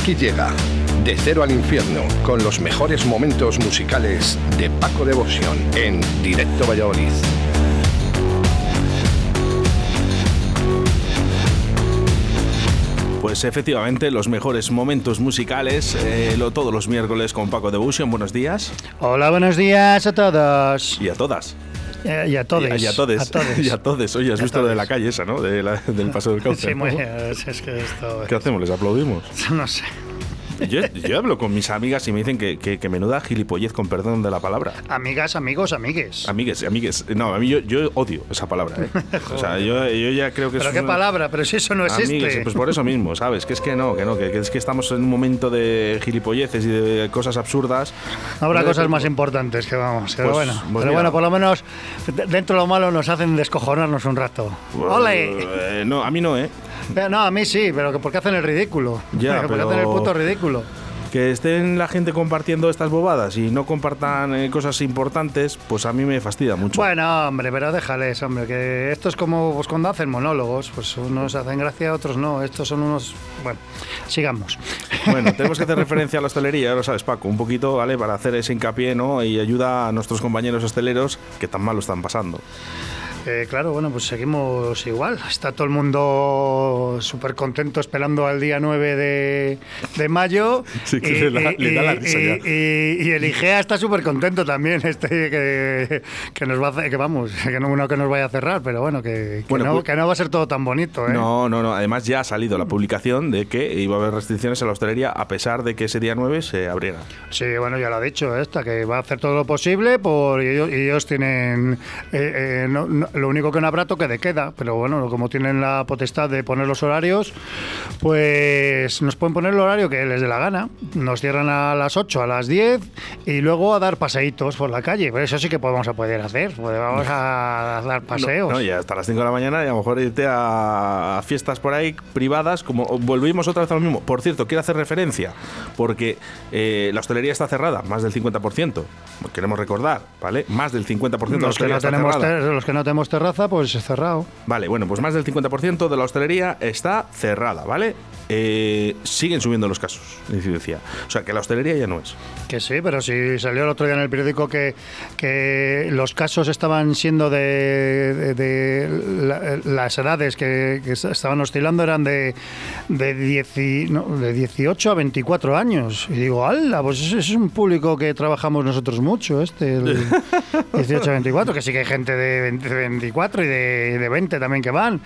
Aquí llega De Cero al Infierno con los mejores momentos musicales de Paco Devoción en Directo Valladolid. Pues efectivamente, los mejores momentos musicales, eh, lo, todos los miércoles con Paco Devotion. Buenos días. Hola, buenos días a todos. Y a todas. Eh, y a todos. Y, a todos. Y a todos. Oye, has visto lo de la calle esa, ¿no? De la, del paso del cauce. Sí, muy bien. Es que esto... ¿Qué hacemos? ¿Les aplaudimos? No sé. Yo, yo, hablo con mis amigas y me dicen que, que, que, menuda gilipollez, con perdón de la palabra. Amigas, amigos, amigues. Amigues, amigues. No, a mí yo, yo odio esa palabra. ¿eh? o sea, yo, yo, ya creo que ¿Pero es qué una... palabra? Pero si eso no existe. Amigues, pues por eso mismo, ¿sabes? Que es que no, que no, que, que es que estamos en un momento de gilipolleces y de cosas absurdas. Habrá cosas pero- más importantes que vamos. Pero Pues, bueno, pues pero bueno, por lo menos dentro de lo malo nos hacen descojonarnos un rato. ¡Ole! Eh, no, a mí no, ¿eh? Pero No, a mí sí, pero que porque hacen el ridículo. Ya, porque pero- hacen el puto ridículo. Que estén la gente compartiendo estas bobadas y no compartan eh, cosas importantes, pues a mí me fastidia mucho. Bueno, hombre, pero déjales, hombre, que esto es como pues, cuando hacen monólogos, pues unos hacen gracia, otros no. Estos son unos. Bueno, sigamos. Bueno, tenemos que hacer referencia a la hostelería, ya lo sabes, Paco, un poquito, ¿vale? Para hacer ese hincapié, ¿no? Y ayuda a nuestros compañeros hosteleros que tan mal lo están pasando. Eh, claro, bueno, pues seguimos igual. Está todo el mundo súper contento esperando al día 9 de, de mayo. Sí, que le da- le da la risa y- ya. y- y el IGEA está súper contento también, este que, que nos va a que vamos, que no, no que nos vaya a cerrar, pero bueno, que, que Bueno, no, pues- que no va a ser todo tan bonito, ¿eh? No, no, no. Además ya ha salido la publicación de que iba a haber restricciones en la hostelería a pesar de que ese día 9 se abriera. Sí, bueno, ya lo ha dicho esta, que va a hacer todo lo posible por y ellos, y ellos tienen eh, eh, no- lo único que no habrá toque de queda, pero bueno, como tienen la potestad de poner los horarios, pues nos pueden poner el horario que les dé la gana. Nos cierran a las 8, a las 10 y luego a dar paseitos por la calle. Pero eso sí que podemos a poder hacer, pues vamos a dar paseos. No, y hasta las 5 de la mañana y a lo mejor irte a, fiestas por ahí privadas, como volvimos otra vez a lo mismo. Por cierto, quiero hacer referencia, porque eh, la hostelería está cerrada, más del 50%. Queremos recordar, ¿vale? Más del 50% de la los, que hostelería no está tenemos cerrada. los que no tenemos terraza, pues cerrado. Vale, bueno, pues más del 50% de la hostelería está cerrada, ¿vale? Eh, siguen subiendo los casos de incidencia. O sea, que la hostelería ya no es. Que sí, pero si salió el otro día en el periódico que, que los casos estaban siendo de, de- de la- las edades que, que estaban oscilando eran de, de, dieci- no, de 18 a 24 años. Y digo, ¡hala! Pues ese es un público que trabajamos nosotros mucho, este, el 18 a 24, que sí que hay gente de 20 de 24 y de, de 20 también que van,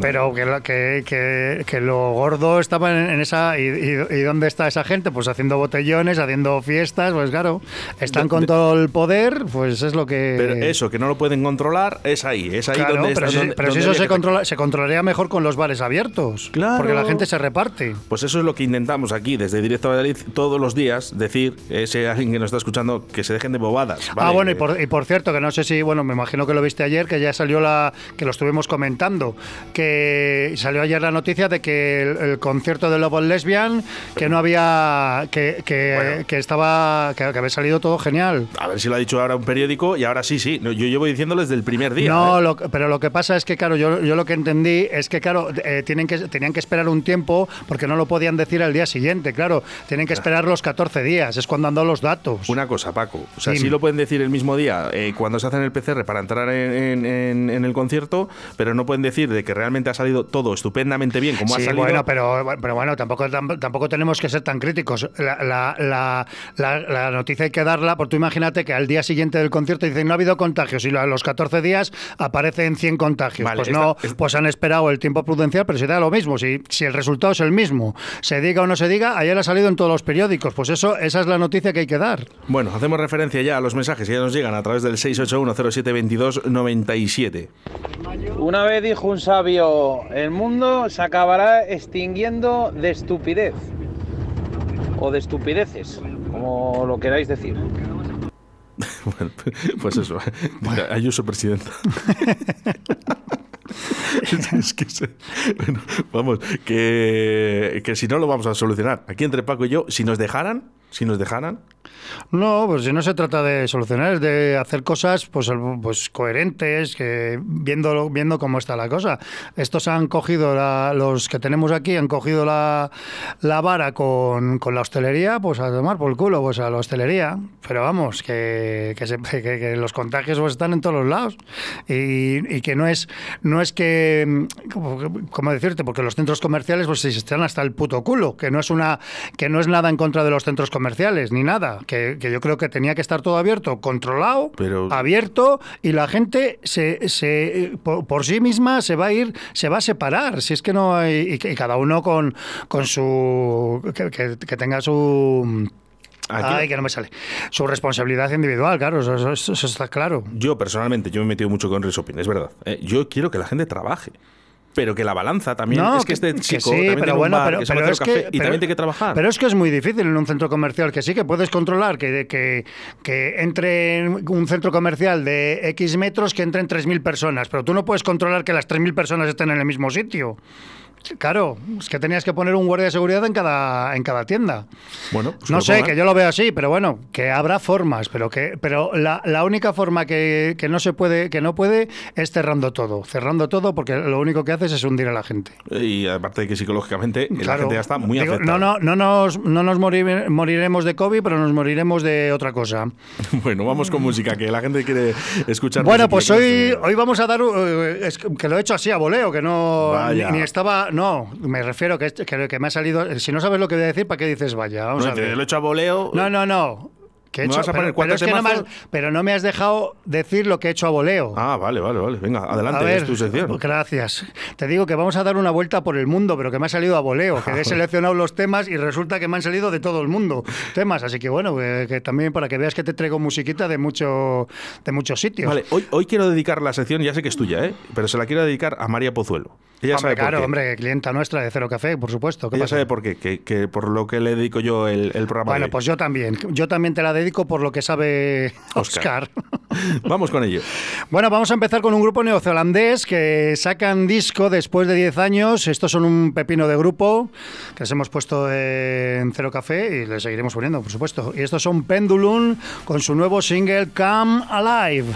pero que, lo- que, que, que lo gordo estaba en, en esa... Y, y- y dónde está esa gente? Pues haciendo botellones, haciendo fiestas, pues claro, están De- con de- todo el poder, pues es lo que... Pero eso, que no lo pueden controlar, es ahí. Es ahí Claro, donde pero, está- si, donde- pero si eso se, controla, se controlaría mejor con los bares abiertos. Claro. Porque la gente se reparte. Pues eso es lo que intentamos aquí, desde Directo Valladolid, todos los días, decir, ese alguien que nos está escuchando, que se dejen de bobadas. ¿vale? Ah, bueno, y por, y por cierto, que no sé si, bueno, me imagino que lo viste ayer, que ya salió la, que lo estuvimos comentando, que salió ayer la noticia de que el, el concierto de Lobo Lesbian, que no había, que, que, Bueno. que estaba, que, que había salido todo genial. A ver si lo ha dicho ahora un periódico y ahora sí, sí. Yo llevo diciéndolo desde el primer día. No, ¿eh? lo- pero lo que pasa es que, claro, yo, yo lo que entendí es que, claro, eh, tienen que, tenían que esperar un tiempo porque no lo podían decir al día siguiente, claro, tienen que esperar los 14 días, es cuando han dado los datos. Una cosa, Paco. O sea, sí lo pueden decir el mismo día eh, cuando se hacen el PCR para entrar en, en- en- en el concierto, pero no pueden decir de que realmente ha salido todo estupendamente bien, como ha Sí, salido. bueno, pero, pero bueno, tampoco, tam- tampoco tenemos que ser tan críticos. La, la- la- la- noticia hay que darla, porque tú imagínate que al día siguiente del concierto dicen no ha habido contagios y a los 14 días aparecen 100 contagios. Vale, pues esta- no, es- pues han esperado el tiempo prudencial, pero se da lo mismo. Si, si el resultado es el mismo, se diga o no se diga, ayer ha salido en todos los periódicos. Pues eso, esa es la noticia que hay que dar. Bueno, hacemos referencia ya a los mensajes que ya nos llegan a través del 681072297. Una vez dijo un sabio, el mundo se acabará extinguiendo de estupidez. O de estupideces, como lo queráis decir. Bueno, pues eso. Ayuso presidenta. es que se- bueno, vamos, que, que si no lo vamos a solucionar. Aquí entre Paco y yo, si nos dejaran, Si nos dejaran. No, pues si no se trata de solucionar, es de hacer cosas pues, pues coherentes, que viendo, viendo cómo está la cosa. Estos han cogido, la, los que tenemos aquí, han cogido la, la vara con, con, la hostelería, pues a tomar por el culo, pues a la hostelería. Pero vamos, que, que, se, que, que los contagios pues, están en todos los lados. Y, y, que no es, no es que, ¿cómo decirte? Porque los centros comerciales pues están hasta el puto culo, que no es, una, que no es nada en contra de los centros comerciales, ni nada. Que que, yo creo que tenía que estar todo abierto, controlado, abierto, y la gente se, se por, sí misma se va a ir, se va a separar. Si es que no hay. Y, cada uno con, con su. que, tenga su. Ay, que no me sale. Su responsabilidad individual, claro, eso, está claro. Yo personalmente, yo me he metido mucho con Resopin, es verdad. Eh, yo quiero que la gente trabaje pero que la balanza también es que, este chico sí, pero bueno, pero, es que, y también tiene que trabajar. Pero es que es muy difícil en un centro comercial que sí que puedes controlar que, que, que entre en un centro comercial de X metros que entren 3.000 personas, pero tú no puedes controlar que las 3.000 personas estén en el mismo sitio. Claro, es que tenías que poner un guardia de seguridad en cada, en cada tienda. Bueno, pues no sé, que yo lo veo así, pero bueno, que habrá formas, pero que, pero la, la única forma que, que, no se puede, que no puede, es cerrando todo, cerrando todo, porque lo único que haces es hundir a la gente. Y aparte de que psicológicamente la gente ya está muy afectada. No, no, no nos, no nos moriremos de COVID, pero nos moriremos de otra cosa. bueno, vamos con música, que la gente quiere escuchar. Bueno, pues hoy, hoy vamos a dar, eh, que lo he hecho así a voleo, que no ni estaba no, me refiero que, que, que me ha salido. Si no sabes lo que voy a decir, ¿para qué dices vaya? Vamos a ver. Lo he hecho a voleo. No, no, no. ¿Me vas a poner pero, pero, no has, pero, no me has dejado decir lo que he hecho a voleo. Ah, vale, vale, vale. Venga, adelante, ver, es tu sección. Gracias. Te digo que vamos a dar una vuelta por el mundo, pero que me ha salido a voleo, que he seleccionado los temas y resulta que me han salido de todo el mundo temas. Así que bueno, que, también para que veas que te traigo musiquita de, mucho, de muchos sitios. Vale, hoy, hoy quiero dedicar la sección, ya sé que es tuya, ¿eh? pero se la quiero dedicar a María Pozuelo. Ella hombre, sabe claro, por qué. hombre, clienta nuestra de Cero Café, por supuesto. Ella sabe por qué, que, que, por lo que le dedico yo el, el programa. Bueno, pues yo también. Yo también te la dedico por lo que sabe Oscar. Oscar. vamos con ello. Bueno, vamos a empezar con un grupo neozelandés que sacan disco después de 10 años. Estos son un pepino de grupo que les hemos puesto en Cero Café y les seguiremos poniendo, por supuesto. Y estos son Pendulum con su nuevo single Come Alive.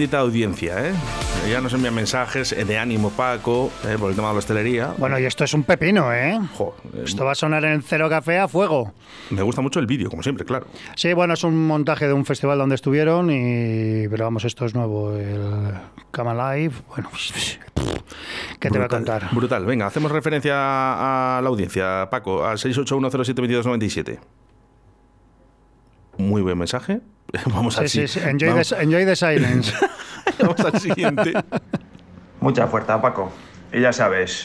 Bendita audiencia, ¿eh? Ya nos envían mensajes de ánimo, Paco, ¿eh? por el tema de la hostelería. Bueno, y esto es un pepino, ¿eh? Jo, eh, Esto va a sonar en el Cero Café a fuego. me gusta mucho el vídeo, como siempre, claro. Sí, bueno, es un montaje de un festival donde estuvieron, y pero vamos, esto es nuevo, el Come Alive. Bueno, ¿qué te voy a contar? Brutal. Venga, hacemos referencia a la audiencia, Paco, al 681072297. Muy buen mensaje. Vamos Sí, al sí. Enjoy, vamos- the, enjoy the silence. vamos al siguiente. Mucha fuerza, Paco. Y ya sabes,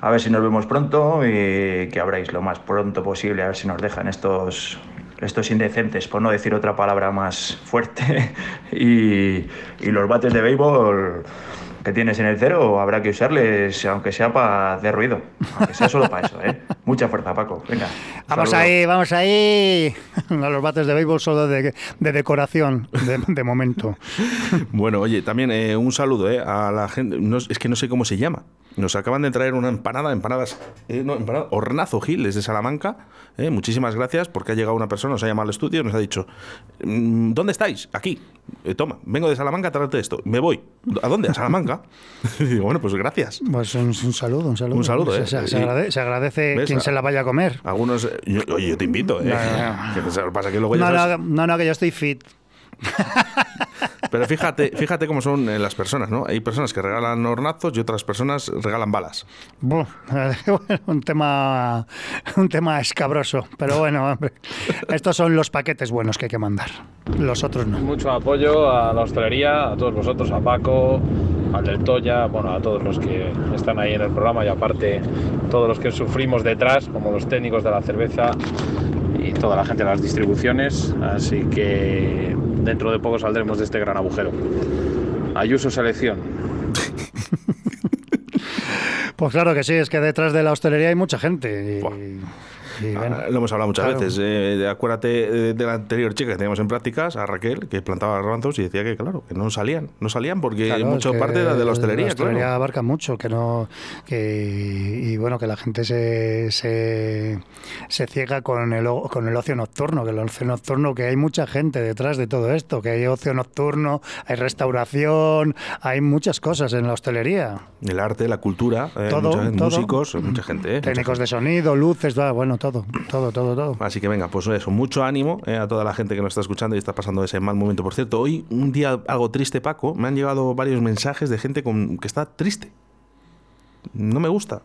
a ver si nos vemos pronto y que abráis lo más pronto posible, a ver si nos dejan estos, estos indecentes, por no decir otra palabra más fuerte. y, y los bates de béisbol que tienes en el cero, habrá que usarles, aunque sea para hacer ruido, aunque sea solo para eso, ¿eh? Mucha fuerza, Paco. Venga. Vamos saludo. ahí, vamos ahí. A los bates de béisbol solo de, de decoración, de, de momento. Bueno, oye, también eh, un saludo eh, a la gente. no- es que no sé cómo se llama. Nos acaban de traer una empanada, empanadas. eh, no, empanada, Hornazo Gil, desde Salamanca. eh, muchísimas gracias porque ha llegado una persona, nos ha llamado al estudio y nos ha dicho: mm, ¿Dónde estáis? Aquí. Eh, toma, vengo de Salamanca a traerte esto. Me voy. ¿A dónde? A Salamanca. y digo, bueno, pues gracias. Pues un, un saludo, un saludo. Un saludo, se, ¿eh? se- agradece quien se la vaya a comer. Algunos. yo- oye, yo te invito, ¿eh? No, no, no. Que lo que pasa que luego no, no, no, que yo estoy fit. Pero fíjate, fíjate cómo son eh, las personas, ¿no? Hay personas que regalan hornazos y otras personas regalan balas. Buh, un tema un tema escabroso, pero bueno, hombre, estos son los paquetes buenos que hay que mandar. Los otros no. Mucho apoyo a la hostelería, a todos vosotros, a Paco, al del Toya, bueno, a todos los que están ahí en el programa y aparte todos los que sufrimos detrás, como los técnicos de la cerveza y toda la gente de las distribuciones. Así que dentro de poco saldremos de este gran agujero. Ayuso Selección. Pues claro que sí, es que detrás de la hostelería hay mucha gente. y- Y bueno, Ah, Lo hemos hablado muchas claro. veces. eh, acuérdate eh, de la anterior chica que teníamos en prácticas, a Raquel, que plantaba garbanzos y decía que, claro, que no salían. No salían porque Claro, que parte era de la hostelería, La hostelería claro. abarca mucho, que no. Que, y bueno, que la gente se, se, se ciega con el, con el ocio nocturno, que el ocio nocturno, que hay mucha gente detrás de todo esto, que hay ocio nocturno, hay restauración, hay muchas cosas en la hostelería. El arte, la cultura, eh, Todo, mucha- todo. músicos, mucha gente. eh, mucha Técnicos gente. de sonido, luces, bueno, todo, todo, todo, todo. Así que venga, pues eso, mucho ánimo eh, a toda la gente que nos está escuchando y está pasando ese mal momento. Por cierto, hoy, un día algo triste, Paco, me han llegado varios mensajes de gente con, que está triste. No me gusta.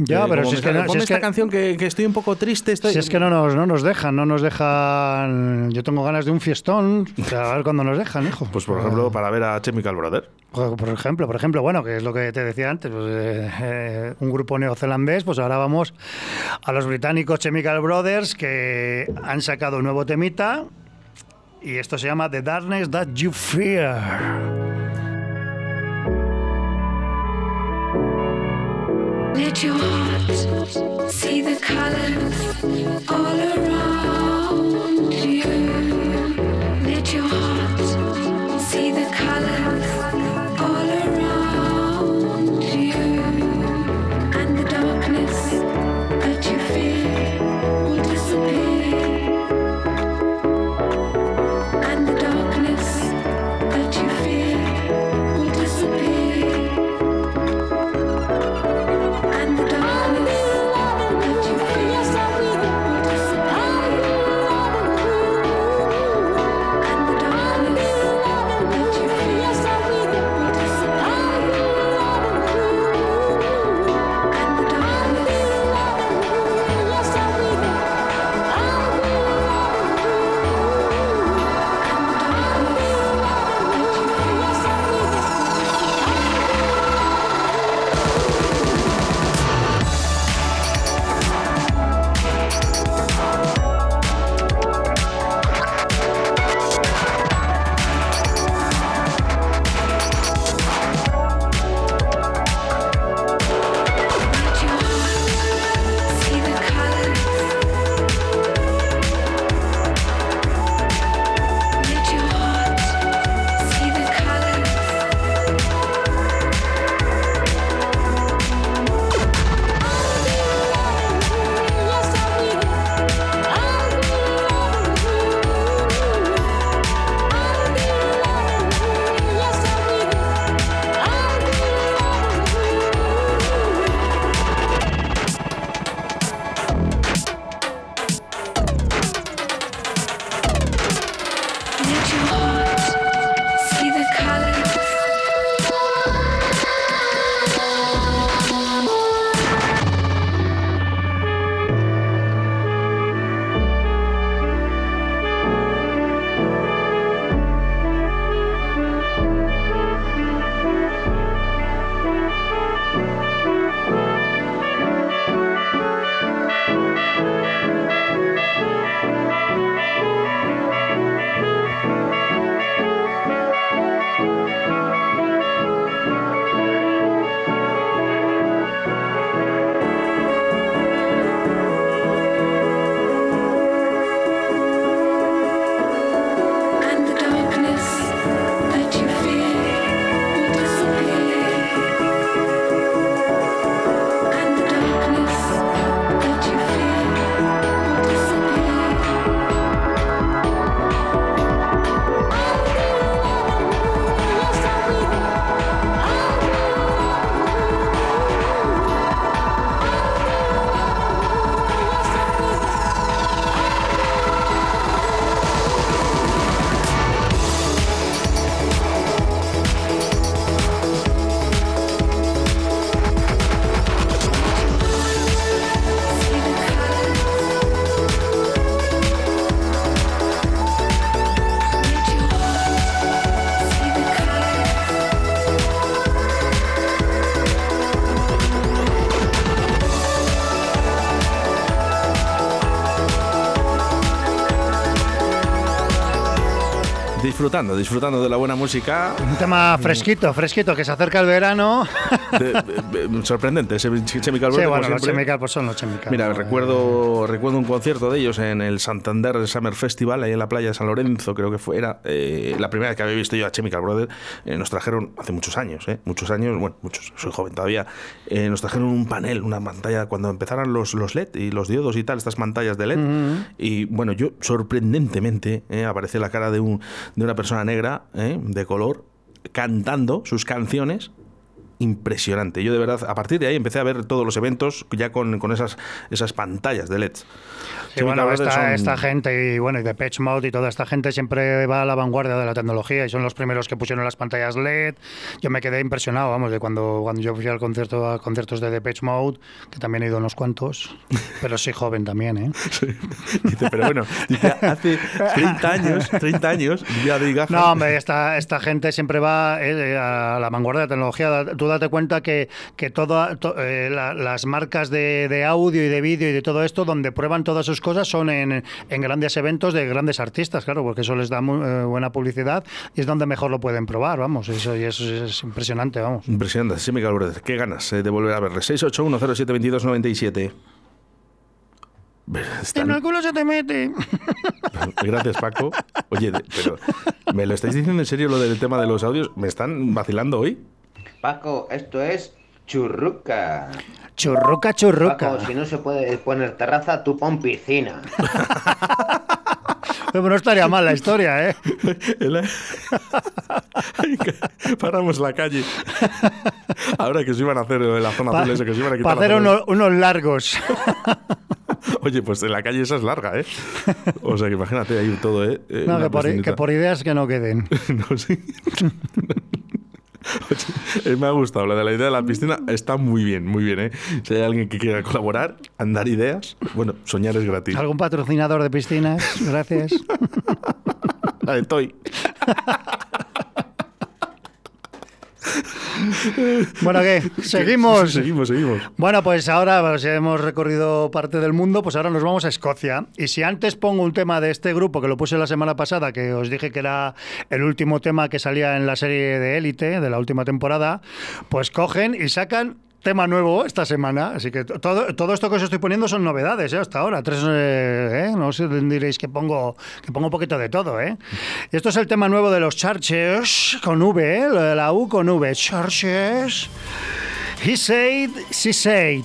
Ya, Eh, pero si es que, no, si "Ponme es esta que, canción que, que estoy un poco triste. Estoy... si es que no nos, no nos dejan, no nos dejan. Yo tengo ganas de un fiestón, a ver cuándo nos dejan, hijo. Pues por ejemplo, para ver a Chemical Brother. Por por ejemplo, por ejemplo, bueno, que es lo que te decía antes, pues, eh, eh, un grupo neozelandés, pues ahora vamos a los británicos Chemical Brothers que han sacado un nuevo temita y esto se llama The Darkness That You Fear. silence all around. Disfrutando, disfrutando de la buena música. Un tema fresquito, fresquito, que se acerca el verano. De- de- de- sorprendente, ese Chemical Sí, Brothers, como bueno, los. Chemical pues son los Chemical. Mira, recuerdo, recuerdo un concierto de ellos en el Santander Summer Festival, ahí en la playa de San Lorenzo, creo que fue, era eh, la primera vez que había visto yo a Chemical Brothers. Eh, nos trajeron, hace muchos años, eh, muchos años, bueno, muchos, soy joven todavía, eh, nos trajeron un panel, una pantalla, cuando empezaron los, los LED y los diodos y tal, estas pantallas de LED. Y bueno, yo sorprendentemente aparece la cara de, un, de una persona negra, eh, de color, cantando sus canciones impresionante. Yo de verdad, a partir de ahí empecé a ver todos los eventos ya con, con esas, esas pantallas de LEDs. Sí, bueno, esta, esta gente y bueno, y Depeche Mode y toda esta gente siempre va a la vanguardia de la tecnología y son los primeros que pusieron las pantallas LED. Yo me quedé impresionado, vamos, de cuando, cuando yo fui al concierto a conciertos de Depeche Mode, que también he ido a unos cuantos, pero soy joven también, ¿eh? Dice, pero bueno, dice, hace 30 años, 30 años, ya de. No, hombre, esta, esta gente siempre va eh, a la vanguardia de la tecnología. Tú date cuenta que, que toda, to- eh, la- las marcas de, de audio y de vídeo y de todo esto, donde prueban todas sus cosas, son en, en grandes eventos de grandes artistas, claro, porque eso les da muy, eh, buena publicidad y es donde mejor lo pueden probar, vamos. Eso, y eso es impresionante, vamos. Impresionante, Chemical Brothers. Qué ganas eh, de volver a verle. 681072297. Están- En el culo se te mete. Gracias, Paco. Oye, pero ¿me lo estáis diciendo en serio lo del tema de los audios? ¿Me están vacilando hoy? Paco, esto es churruca. Churruca, churruca. Paco, si no se puede poner terraza, tú pon piscina. Pero no estaría mal la historia, ¿eh? Paramos la calle. Ahora que se iban a hacer en la zona azul, eso, que se iban a quitar Para la hacer unos, unos largos. Oye, pues en la calle esa es larga, ¿eh? O sea que imagínate ahí todo, ¿eh? Eh, No, que por, que por ideas que no queden. No, sí. Eh, me ha gustado la de la idea de la piscina. Está muy bien, muy bien, ¿eh? Si hay alguien que quiera colaborar, andar ideas, bueno, soñar es gratis. ¿Algún patrocinador de piscinas? Gracias. La de Toy. Bueno, ¿qué? ¿Seguimos? Seguimos, seguimos. Bueno, pues ahora pues, hemos recorrido parte del mundo, pues ahora nos vamos a Escocia. Y si antes pongo un tema de este grupo, que lo puse la semana pasada, que os dije que era el último tema que salía en la serie de Élite, de la última temporada, pues cogen y sacan tema nuevo esta semana. Así que todo, todo esto que os estoy poniendo son novedades ¿eh? hasta ahora. Tres, eh, ¿eh? No os diréis que pongo, que pongo un poquito de todo. ¿eh? Esto es el tema nuevo de los Churches, con V, ¿eh? Lo de la U con V. Churches. He said, she said.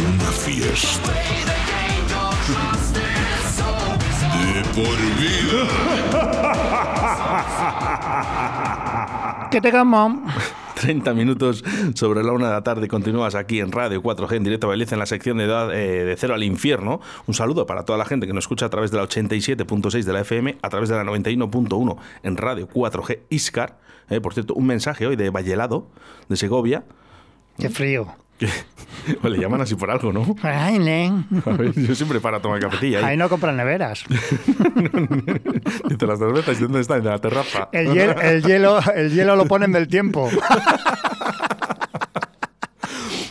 Una fiesta. De por vida. Que te gamo. 30 minutos sobre la una de la tarde. Continúas aquí en Radio 4G en directo a Belice en la sección de, edad, eh, de Cero al Infierno. Un saludo para toda la gente que nos escucha a través de la 87.6 de la FM, a través de la 91.1 en Radio 4G Iscar. Eh, por cierto, un mensaje hoy de Vallelado, de Segovia. Qué frío. Pues le llaman así por algo, ¿no? Ay, nen. A ver, yo siempre para tomar cafetilla. Ahí Ahí. no compran neveras. Dice las cervezas, ¿y dónde están? En la terraza. El hielo, el hielo, el hielo lo ponen del tiempo.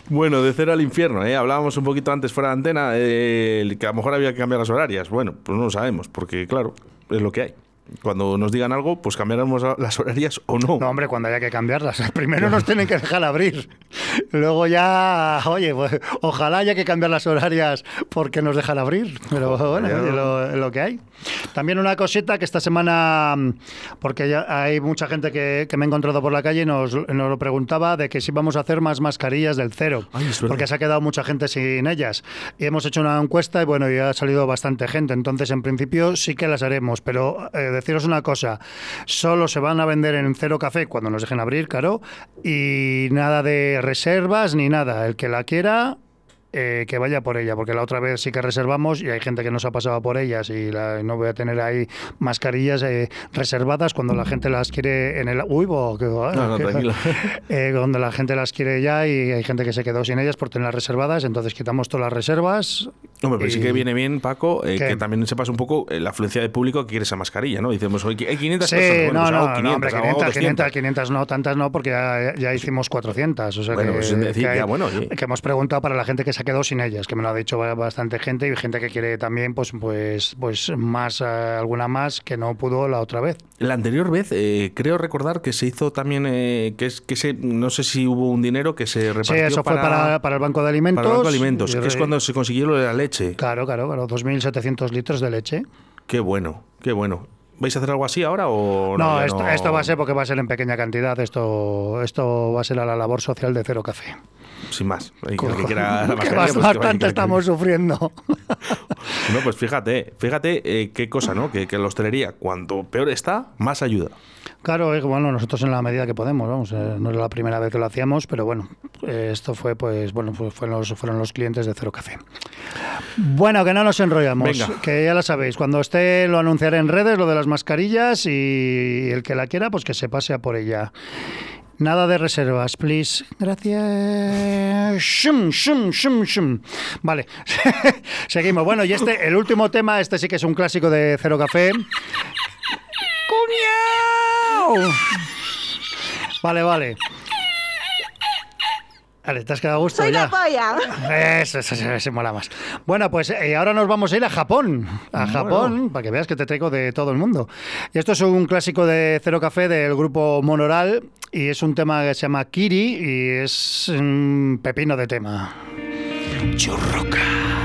Bueno, de cero al infierno, ¿eh? hablábamos un poquito antes fuera de antena, eh, que a lo mejor había que cambiar las horarias. Bueno, pues no lo sabemos, porque claro, es lo que hay. Cuando nos digan algo, pues cambiaremos las horarias o no. No, hombre, cuando haya que cambiarlas. Primero nos tienen que dejar abrir. Luego ya, oye, pues, ojalá haya que cambiar las horarias porque nos dejan abrir. Pero bueno, oye, lo, es lo que hay. También una cosita que esta semana, mm, porque ya hay mucha gente que, que me he encontrado por la calle y nos, nos lo preguntaba de que si vamos a hacer más mascarillas del cero. Ay, porque se ha quedado mucha gente sin ellas. Y hemos hecho una encuesta y bueno, ya ha salido bastante gente. Entonces, en principio sí que las haremos. Pero eh, deciros una cosa, solo se van a vender en cero café cuando nos dejen abrir, claro. Y nada de reservas ni nada. El que la quiera... eh, que vaya por ella, porque la otra vez sí que reservamos y hay gente que nos ha pasado por ellas y la- no voy a tener ahí mascarillas eh, reservadas cuando la gente las quiere en el... Uy, bo, que- No, no, que- eh, cuando la gente las quiere ya y hay gente que se quedó sin ellas por tenerlas reservadas, entonces quitamos todas las reservas. Hombre, pero sí y- que viene bien, Paco, eh, que también sepas un poco eh, la afluencia de público que quiere esa mascarilla, ¿no? Decimos, oye, hay 500 Sí, personas. Bueno, no, pues no, hago no, 500, hombre, hago 500, 200. 500, 500 no, tantas no, porque ya, ya hicimos 400. O sea Bueno, que, pues es decir, que ya, bueno, oye. que hemos preguntado para la gente que se quedado sin ellas, que me lo ha dicho ba- bastante gente y gente que quiere también, pues, pues, pues más, eh, alguna más que no pudo la otra vez. La anterior vez, eh, creo recordar que se hizo también, eh, que es que se, no sé si hubo un dinero que se repartió Sí, eso fue para, para el Banco de Alimentos. para el Banco de Alimentos, Y que es cuando se consiguió lo de la leche. Claro, claro, claro, 2.700 litros de leche. Qué bueno, qué bueno. ¿Vais a hacer algo así ahora o No, ya esto, esto va a ser porque va a ser en pequeña cantidad. Esto, esto va a ser a la labor social de Cero Café. Sin más. El que- el que quiera la mascarilla, pues bastante estamos sufriendo. No, pues fíjate, fíjate eh, qué cosa, ¿no? Que, que la hostelería, cuanto peor está, más ayuda. Claro, bueno, nosotros en la medida que podemos, vamos, eh, no es la primera vez que lo hacíamos, pero bueno, eh, esto fue, pues, bueno, pues fueron los, fueron los clientes de Cero Café. Bueno, que no nos enrollamos, Venga. que ya lo sabéis, cuando esté lo anunciaré en redes, lo de las mascarillas, y el que la quiera, pues que se pase a por ella. Nada de reservas, please. Gracias. Shum, shum, shum, shum. Vale, seguimos. Bueno, y este, el último tema, este sí que es un clásico de Cero Café. ¡Cuñao! Vale, vale. Vale, ¿te has quedado a gusto Soy ya? la polla. Eso, eso, eso, eso mola más. Bueno, pues eh, ahora nos vamos a ir a Japón. A Japón, para que veas que te traigo de todo el mundo. Y esto es un clásico de Cero Café del grupo Monoral. Y es un tema que se llama Kiri y es un pepino de tema. Churroca.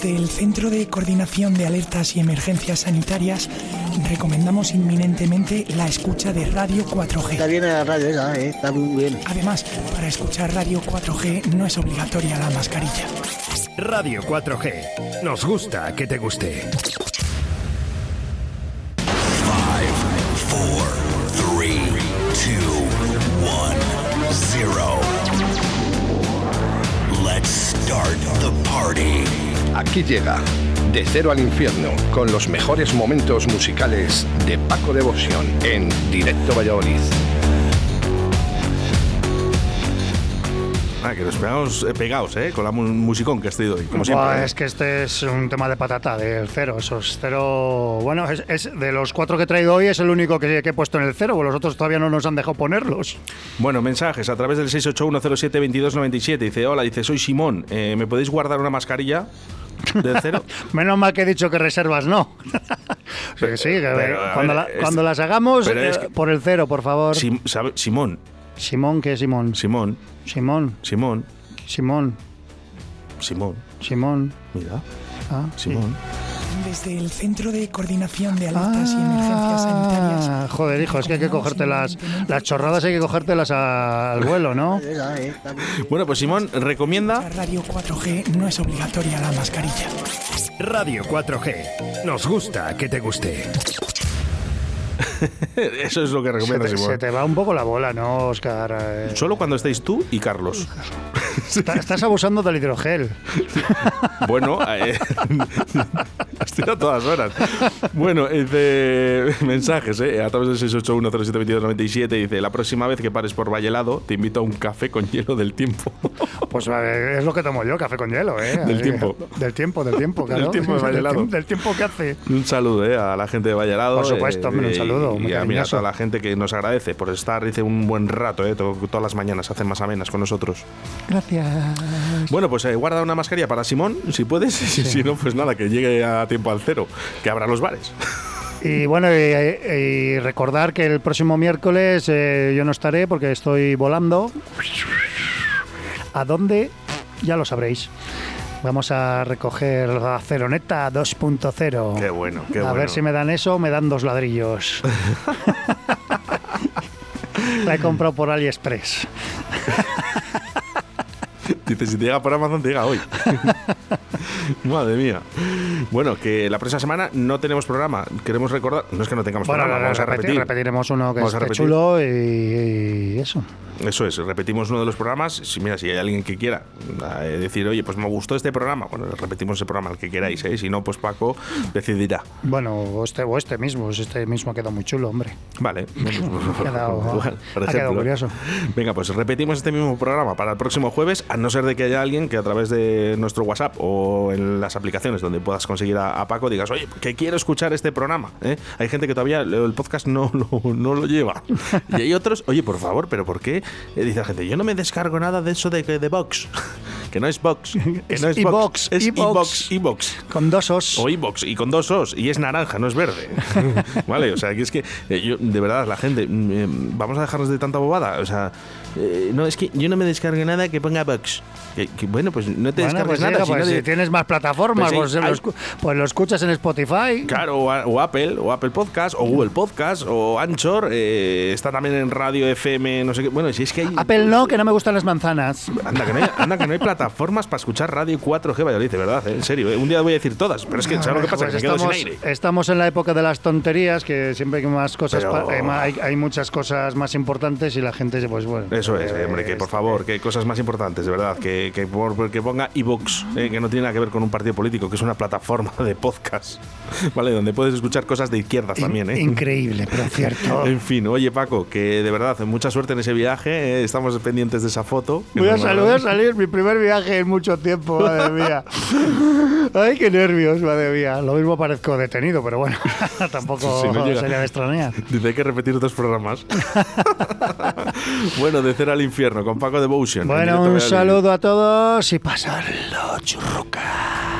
Desde el Centro de Coordinación de Alertas y Emergencias Sanitarias recomendamos inminentemente la escucha de Radio 4G. Está bien la radio esa, ¿eh? está muy bien. Además, para escuchar Radio 4G no es obligatoria la mascarilla. Radio 4G. Nos gusta que te guste. Aquí llega De Cero al Infierno con los mejores momentos musicales de Paco Devoción en Directo Valladolid. Ah, que nos pegamos eh, pegados, ¿eh? Con la mu- musicón que estoy hoy, como siempre. Buah, ¿eh? es que este es un tema de patata, del cero. Esos cero. Bueno, es, es- de los cuatro que he traído hoy, es el único que, que he puesto en el cero, porque los otros todavía no nos han dejado ponerlos. Bueno, mensajes a través del 681072297. Dice, hola, dice, soy Simón. eh, ¿Me podéis guardar una mascarilla del cero? Menos mal que he dicho que reservas no. sí, sí, que pero, a cuando, ver, la- es- cuando las hagamos, es eh, que- por el cero, por favor. Sim- sabe- Simón, Simón, ¿qué es Simón? Simón, Simón, Simón, Simón, Simón. Simón. Mira, Ah, sí. Desde el Centro de Coordinación de Alertas y Emergencias Sanitarias. Ah, joder, hijo, es que hay que cogerte las, las chorradas, hay que cogértelas a- al vuelo, ¿no? ¿eh? Bueno, pues Simón recomienda. Radio 4G no es obligatoria la mascarilla. Radio 4G. Nos gusta que te guste. Eso es lo que Se recomienda te, Simón. se te va un poco la bola, ¿no, Oscar? Eh, Solo cuando estáis tú y Carlos. está- estás abusando del hidrogel. Bueno, eh, estoy a todas horas. Bueno, dice mensajes, ¿eh? A través del 681072297 dice, la próxima vez que pares por Vallelado, te invito a un café con hielo del tiempo. Pues eh, es lo que tomo yo, café con hielo, ¿eh? Del Ahí, tiempo. Del tiempo, del tiempo, claro. tiempo de del, Valle Helado. tiempo, del tiempo que hace. Un saludo ¿eh? a la gente de Valladolid. Por supuesto, hombre, un saludo, muy Y a, mira, a toda la gente que nos agradece por estar, dice, un buen rato, ¿eh? To- todas las mañanas hacen más amenas con nosotros. Gracias. Bueno, pues eh, guarda una mascarilla para Simón, si puedes. Y si no, pues nada, que llegue a tiempo al cero, que abra los bares. Y bueno, y, y recordar que el próximo miércoles eh, yo no estaré porque estoy volando. ¿A dónde? Ya lo sabréis. Vamos a recoger la Ceroneta 2.0. Qué bueno, qué a bueno. ver si me dan eso, me dan dos ladrillos. la he comprado por AliExpress. Dice, si te llega por Amazon, te llega hoy. Madre mía. Bueno, que la próxima semana no tenemos programa. Queremos recordar. No es que no tengamos Bueno, programa, vamos a repetir- repetir. repetiremos uno que esté chulo y, y eso. Eso es, repetimos uno de los programas. Si mira, si hay alguien que quiera eh, decir, oye, pues me gustó este programa, bueno, repetimos ese programa el que queráis, ¿eh? Si no, pues Paco decidirá. Bueno, o este, o este mismo, este mismo ha quedado muy chulo, hombre. Vale. Ha quedado- Igual, por ha quedado ejemplo. curioso. Venga, pues repetimos este mismo programa para el próximo jueves, a no ser de que haya alguien que a través de nuestro WhatsApp o en las aplicaciones donde puedas conseguir a, a Paco digas, oye, que quiero escuchar este programa. ¿eh? Hay gente que todavía el podcast no lo, no lo lleva. Y hay otros, oye, por favor, pero ¿por qué? Dice la gente, yo no me descargo nada de eso de, de Vox. Que no es Vox. Que Es no es Vox. Es iVox. iVox. Con dos os. O iBox y con dos os y es naranja, no es verde. vale, o sea, que es que eh, yo, de verdad, la gente, mm, eh, vamos a dejarnos de tanta bobada. O sea, eh, no, es que yo no me descargo nada que ponga. Que, que, bueno, pues no te Bueno, descargues pues, nada. si pues no si tienes más plataformas, Pues pues, sí, lo hay- escu- pues lo escuchas en Spotify. Claro, o, a- o Apple, o Apple Podcast, o Google Podcast, o Anchor, eh, está también en Radio FM, no sé qué. Bueno, si es que hay. Apple no, que no me gustan las manzanas. Anda que, no hay, anda que no hay plataformas para escuchar Radio 4G Valladolid, de verdad, eh, en serio. eh. Un día voy a decir todas, pero es que, ¿sabes lo que pasa? Pues que me quedo sin estamos, aire. estamos en la época de las tonterías, que siempre hay más cosas, Pero- eh, hay, hay muchas cosas más importantes y la gente, pues bueno. Eso es, eh, hombre, que por favor, que hay cosas más importantes, de verdad, que, que, por- que ponga iVoox, eh, que no tiene nada que ver con un partido político, que es una plataforma de podcast, ¿vale? Donde puedes escuchar cosas de izquierdas in- también, ¿eh? Increíble, pero cierto. En fin, oye Paco, que de verdad, mucha suerte en ese viaje, eh, estamos pendientes de esa foto. Voy a, nos sal- mandas. voy a salir mi primer viaje en mucho tiempo, madre mía. Ay, qué nervios, madre mía. Lo mismo parezco detenido, pero bueno, tampoco Si no sería de extrañar. Dice hay que repetir dos programas. bueno, de cero al infierno, con Paco Devotion. en Bueno, un saludo a todos y pasarlo churruca.